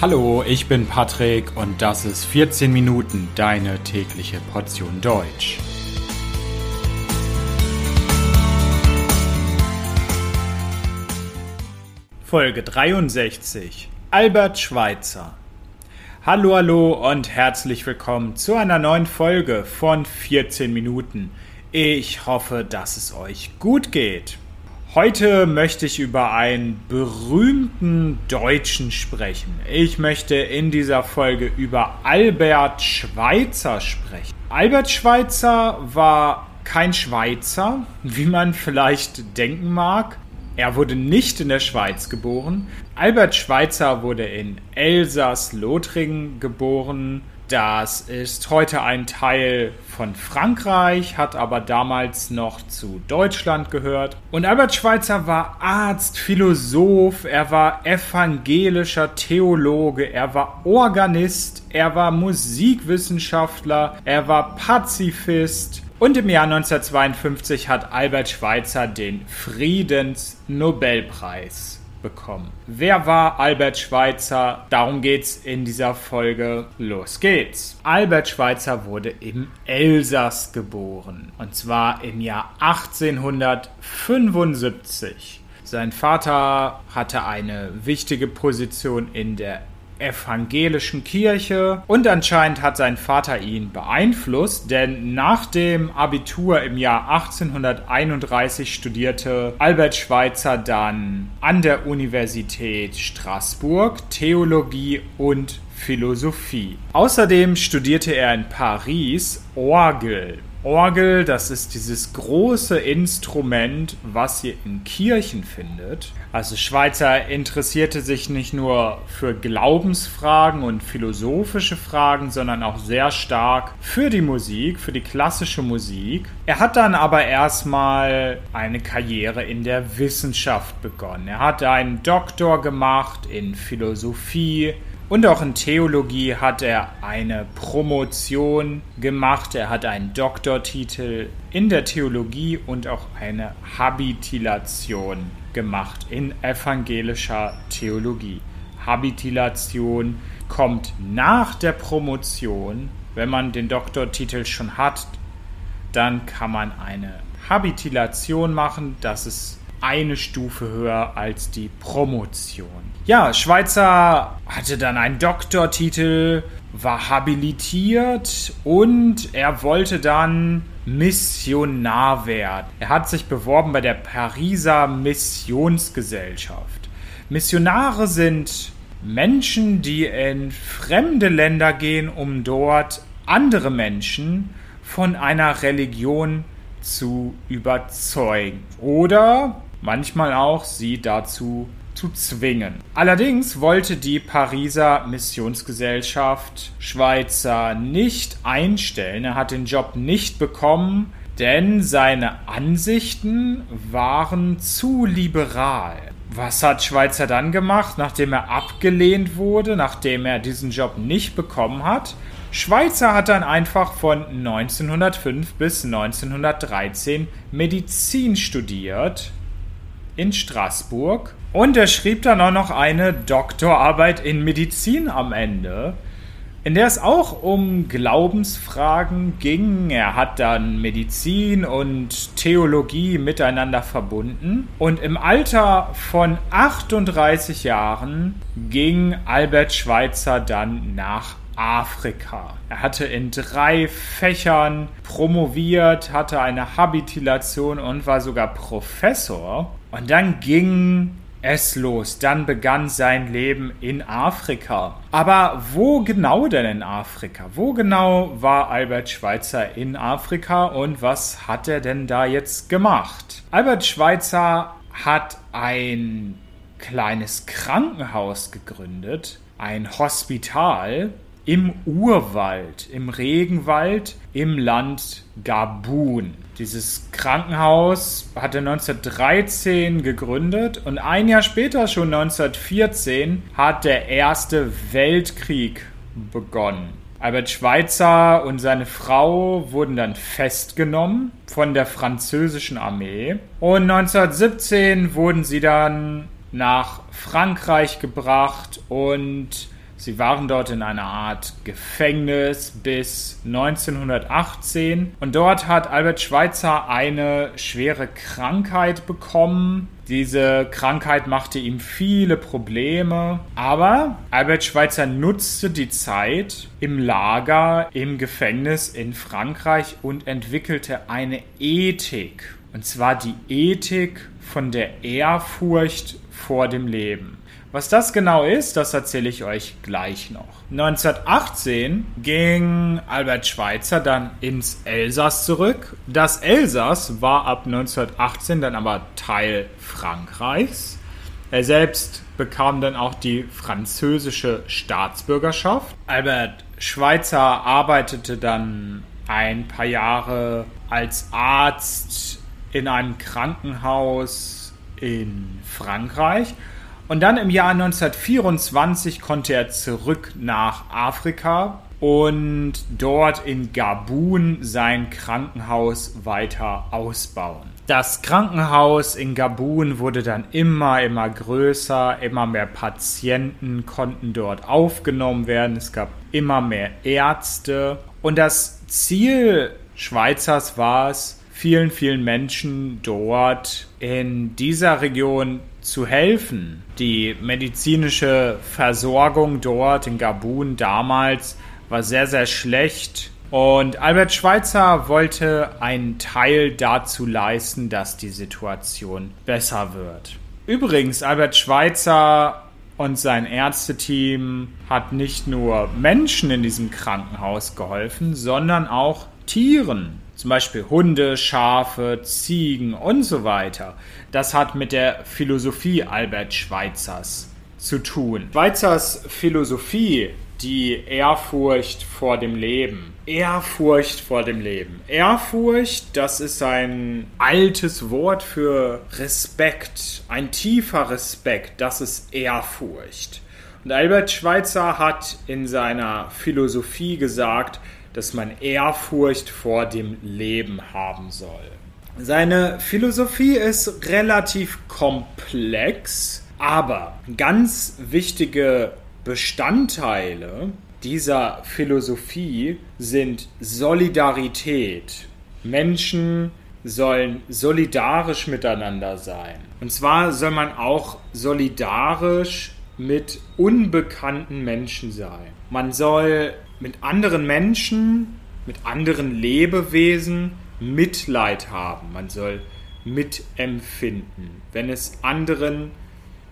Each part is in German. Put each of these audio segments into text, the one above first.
Hallo, ich bin Patrick und das ist 14 Minuten deine tägliche Portion Deutsch. Folge 63 Albert Schweitzer Hallo, hallo und herzlich willkommen zu einer neuen Folge von 14 Minuten. Ich hoffe, dass es euch gut geht. Heute möchte ich über einen berühmten Deutschen sprechen. Ich möchte in dieser Folge über Albert Schweitzer sprechen. Albert Schweitzer war kein Schweizer, wie man vielleicht denken mag. Er wurde nicht in der Schweiz geboren. Albert Schweitzer wurde in Elsass-Lothringen geboren das ist heute ein Teil von Frankreich, hat aber damals noch zu Deutschland gehört. Und Albert Schweitzer war Arzt, Philosoph, er war evangelischer Theologe, er war Organist, er war Musikwissenschaftler, er war Pazifist. Und im Jahr 1952 hat Albert Schweitzer den Friedensnobelpreis bekommen. Wer war Albert Schweitzer? Darum geht's in dieser Folge. Los geht's. Albert Schweitzer wurde im Elsass geboren. Und zwar im Jahr 1875. Sein Vater hatte eine wichtige Position in der evangelischen Kirche und anscheinend hat sein Vater ihn beeinflusst, denn nach dem Abitur im Jahr 1831 studierte Albert Schweitzer dann an der Universität Straßburg Theologie und Philosophie. Außerdem studierte er in Paris Orgel Orgel, das ist dieses große Instrument, was ihr in Kirchen findet. Also Schweizer interessierte sich nicht nur für Glaubensfragen und philosophische Fragen, sondern auch sehr stark für die Musik, für die klassische Musik. Er hat dann aber erstmal eine Karriere in der Wissenschaft begonnen. Er hat einen Doktor gemacht in Philosophie, und auch in Theologie hat er eine Promotion gemacht. Er hat einen Doktortitel in der Theologie und auch eine Habitilation gemacht in evangelischer Theologie. Habitilation kommt nach der Promotion. Wenn man den Doktortitel schon hat, dann kann man eine Habitilation machen. Das ist eine Stufe höher als die Promotion. Ja, Schweizer hatte dann einen Doktortitel, war habilitiert und er wollte dann Missionar werden. Er hat sich beworben bei der Pariser Missionsgesellschaft. Missionare sind Menschen, die in fremde Länder gehen, um dort andere Menschen von einer Religion zu überzeugen. Oder manchmal auch sie dazu zu zwingen. Allerdings wollte die Pariser Missionsgesellschaft Schweizer nicht einstellen. Er hat den Job nicht bekommen, denn seine Ansichten waren zu liberal. Was hat Schweizer dann gemacht, nachdem er abgelehnt wurde, nachdem er diesen Job nicht bekommen hat? Schweizer hat dann einfach von 1905 bis 1913 Medizin studiert in Straßburg. Und er schrieb dann auch noch eine Doktorarbeit in Medizin am Ende, in der es auch um Glaubensfragen ging. Er hat dann Medizin und Theologie miteinander verbunden. Und im Alter von 38 Jahren ging Albert Schweitzer dann nach Afrika. Er hatte in drei Fächern promoviert, hatte eine Habilitation und war sogar Professor. Und dann ging es los. Dann begann sein Leben in Afrika. Aber wo genau denn in Afrika? Wo genau war Albert Schweitzer in Afrika und was hat er denn da jetzt gemacht? Albert Schweitzer hat ein kleines Krankenhaus gegründet, ein Hospital im Urwald, im Regenwald im Land Gabun. Dieses Krankenhaus hat er 1913 gegründet und ein Jahr später, schon 1914, hat der Erste Weltkrieg begonnen. Albert Schweitzer und seine Frau wurden dann festgenommen von der französischen Armee und 1917 wurden sie dann nach Frankreich gebracht und Sie waren dort in einer Art Gefängnis bis 1918 und dort hat Albert Schweitzer eine schwere Krankheit bekommen. Diese Krankheit machte ihm viele Probleme, aber Albert Schweitzer nutzte die Zeit im Lager, im Gefängnis in Frankreich und entwickelte eine Ethik. Und zwar die Ethik von der Ehrfurcht vor dem Leben. Was das genau ist, das erzähle ich euch gleich noch. 1918 ging Albert Schweitzer dann ins Elsass zurück. Das Elsass war ab 1918 dann aber Teil Frankreichs. Er selbst bekam dann auch die französische Staatsbürgerschaft. Albert Schweitzer arbeitete dann ein paar Jahre als Arzt in einem Krankenhaus in Frankreich und dann im Jahr 1924 konnte er zurück nach Afrika und dort in Gabun sein Krankenhaus weiter ausbauen. Das Krankenhaus in Gabun wurde dann immer, immer größer, immer mehr Patienten konnten dort aufgenommen werden, es gab immer mehr Ärzte und das Ziel Schweizers war es, vielen, vielen Menschen dort in dieser Region zu helfen. Die medizinische Versorgung dort in Gabun damals war sehr, sehr schlecht. Und Albert Schweitzer wollte einen Teil dazu leisten, dass die Situation besser wird. Übrigens, Albert Schweitzer und sein Ärzteteam hat nicht nur Menschen in diesem Krankenhaus geholfen, sondern auch Tieren zum Beispiel Hunde, Schafe, Ziegen und so weiter. Das hat mit der Philosophie Albert Schweitzers zu tun. Schweizers Philosophie, die Ehrfurcht vor dem Leben. Ehrfurcht vor dem Leben. Ehrfurcht, das ist ein altes Wort für Respekt, ein tiefer Respekt, das ist Ehrfurcht. Und Albert Schweitzer hat in seiner Philosophie gesagt, dass man Ehrfurcht vor dem Leben haben soll. Seine Philosophie ist relativ komplex, aber ganz wichtige Bestandteile dieser Philosophie sind Solidarität. Menschen sollen solidarisch miteinander sein. Und zwar soll man auch solidarisch mit unbekannten Menschen sein. Man soll mit anderen Menschen, mit anderen Lebewesen Mitleid haben. Man soll mitempfinden. Wenn es anderen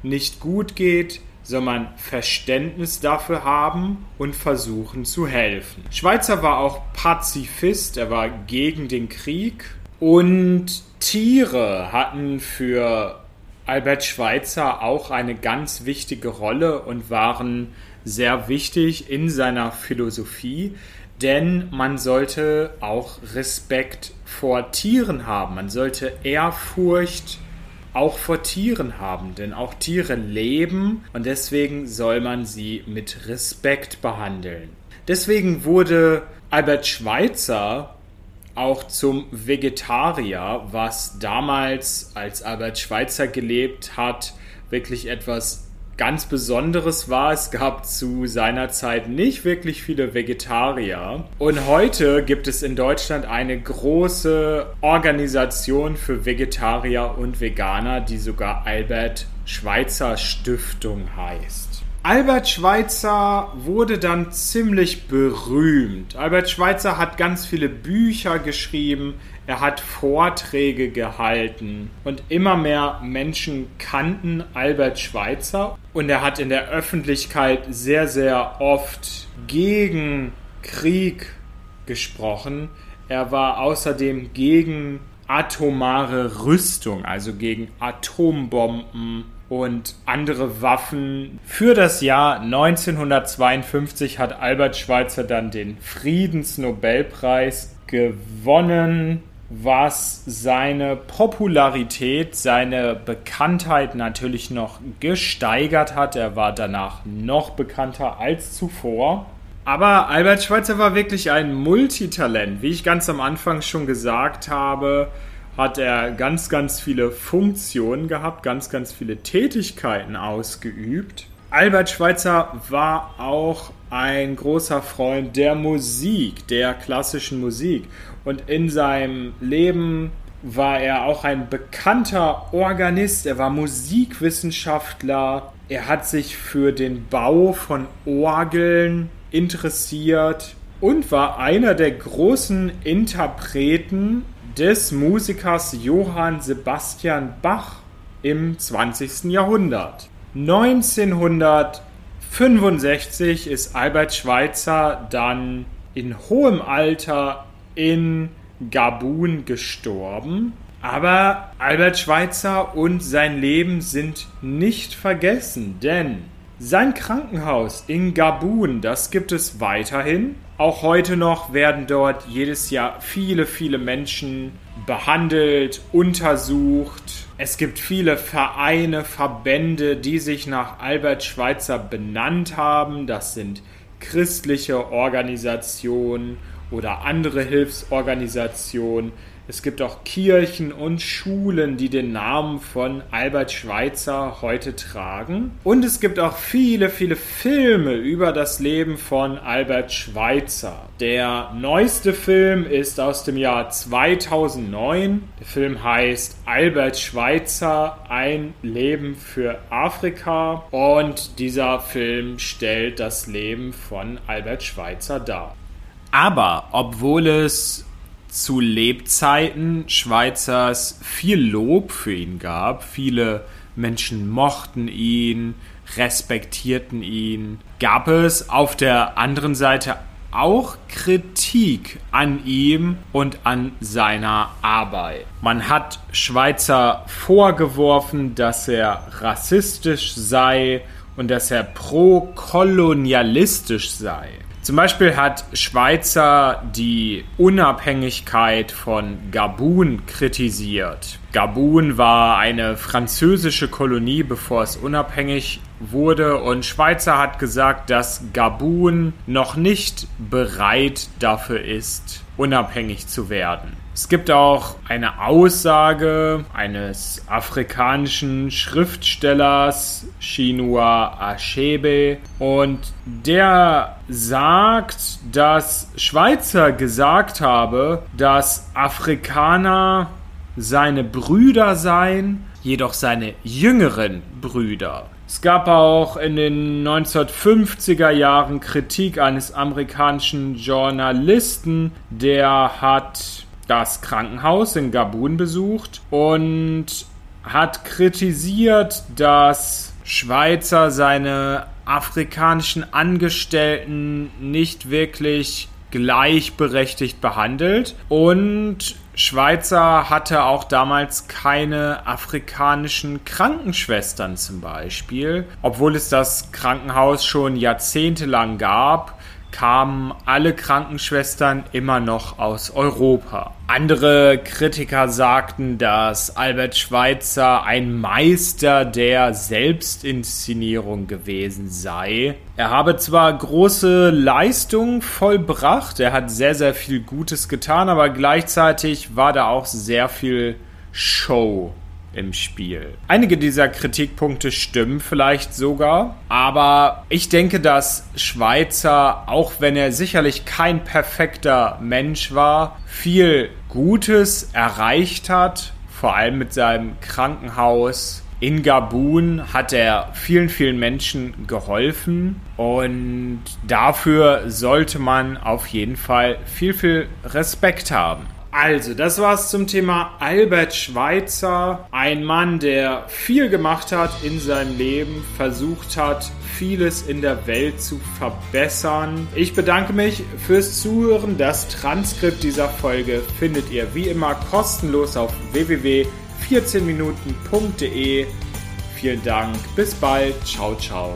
nicht gut geht, soll man Verständnis dafür haben und versuchen zu helfen. Schweitzer war auch Pazifist, er war gegen den Krieg und Tiere hatten für Albert Schweitzer auch eine ganz wichtige Rolle und waren sehr wichtig in seiner Philosophie, denn man sollte auch Respekt vor Tieren haben. Man sollte Ehrfurcht auch vor Tieren haben, denn auch Tiere leben und deswegen soll man sie mit Respekt behandeln. Deswegen wurde Albert Schweitzer auch zum Vegetarier, was damals, als Albert Schweitzer gelebt hat, wirklich etwas ganz Besonderes war, es gab zu seiner Zeit nicht wirklich viele Vegetarier. Und heute gibt es in Deutschland eine große Organisation für Vegetarier und Veganer, die sogar Albert Schweitzer Stiftung heißt. Albert Schweitzer wurde dann ziemlich berühmt. Albert Schweitzer hat ganz viele Bücher geschrieben, er hat Vorträge gehalten und immer mehr Menschen kannten Albert Schweitzer und er hat in der Öffentlichkeit sehr, sehr oft gegen Krieg gesprochen. Er war außerdem gegen atomare Rüstung, also gegen Atombomben und andere Waffen. Für das Jahr 1952 hat Albert Schweitzer dann den Friedensnobelpreis gewonnen, was seine Popularität, seine Bekanntheit natürlich noch gesteigert hat. Er war danach noch bekannter als zuvor. Aber Albert Schweitzer war wirklich ein Multitalent. Wie ich ganz am Anfang schon gesagt habe, hat er ganz, ganz viele Funktionen gehabt, ganz, ganz viele Tätigkeiten ausgeübt. Albert Schweitzer war auch ein großer Freund der Musik, der klassischen Musik. Und in seinem Leben war er auch ein bekannter Organist, er war Musikwissenschaftler, er hat sich für den Bau von Orgeln interessiert und war einer der großen Interpreten des Musikers Johann Sebastian Bach im 20. Jahrhundert. 1965 ist Albert Schweitzer dann in hohem Alter in Gabun gestorben. Aber Albert Schweitzer und sein Leben sind nicht vergessen, denn sein Krankenhaus in Gabun, das gibt es weiterhin. Auch heute noch werden dort jedes Jahr viele, viele Menschen behandelt, untersucht. Es gibt viele Vereine, Verbände, die sich nach Albert Schweitzer benannt haben. Das sind christliche Organisationen oder andere Hilfsorganisationen. Es gibt auch Kirchen und Schulen, die den Namen von Albert Schweitzer heute tragen. Und es gibt auch viele, viele Filme über das Leben von Albert Schweitzer. Der neueste Film ist aus dem Jahr 2009. Der Film heißt Albert Schweitzer, ein Leben für Afrika. Und dieser Film stellt das Leben von Albert Schweitzer dar. Aber obwohl es zu Lebzeiten Schweizers viel Lob für ihn gab, viele Menschen mochten ihn, respektierten ihn, gab es auf der anderen Seite auch Kritik an ihm und an seiner Arbeit. Man hat Schweizer vorgeworfen, dass er rassistisch sei und dass er pro-kolonialistisch sei. Zum Beispiel hat Schweizer die Unabhängigkeit von Gabun kritisiert. Gabun war eine französische Kolonie, bevor es unabhängig wurde und Schweizer hat gesagt, dass Gabun noch nicht bereit dafür ist, unabhängig zu werden. Es gibt auch eine Aussage eines afrikanischen Schriftstellers, Chinua Achebe, und der sagt, dass Schweizer gesagt habe, dass Afrikaner seine Brüder seien, jedoch seine jüngeren Brüder. Es gab auch in den 1950er Jahren Kritik eines amerikanischen Journalisten, der hat das Krankenhaus in Gabun besucht und hat kritisiert, dass Schweizer seine afrikanischen Angestellten nicht wirklich gleichberechtigt behandelt. Und Schweizer hatte auch damals keine afrikanischen Krankenschwestern zum Beispiel, obwohl es das Krankenhaus schon jahrzehntelang gab kamen alle Krankenschwestern immer noch aus Europa. Andere Kritiker sagten, dass Albert Schweitzer ein Meister der Selbstinszenierung gewesen sei. Er habe zwar große Leistungen vollbracht, er hat sehr, sehr viel Gutes getan, aber gleichzeitig war da auch sehr viel Show im Spiel. Einige dieser Kritikpunkte stimmen vielleicht sogar, aber ich denke, dass Schweizer, auch wenn er sicherlich kein perfekter Mensch war, viel Gutes erreicht hat, vor allem mit seinem Krankenhaus. In Gabun hat er vielen, vielen Menschen geholfen und dafür sollte man auf jeden Fall viel, viel Respekt haben. Also, das war's zum Thema Albert Schweitzer. Ein Mann, der viel gemacht hat in seinem Leben, versucht hat, vieles in der Welt zu verbessern. Ich bedanke mich fürs Zuhören. Das Transkript dieser Folge findet ihr wie immer kostenlos auf www.14minuten.de. Vielen Dank, bis bald, ciao, ciao.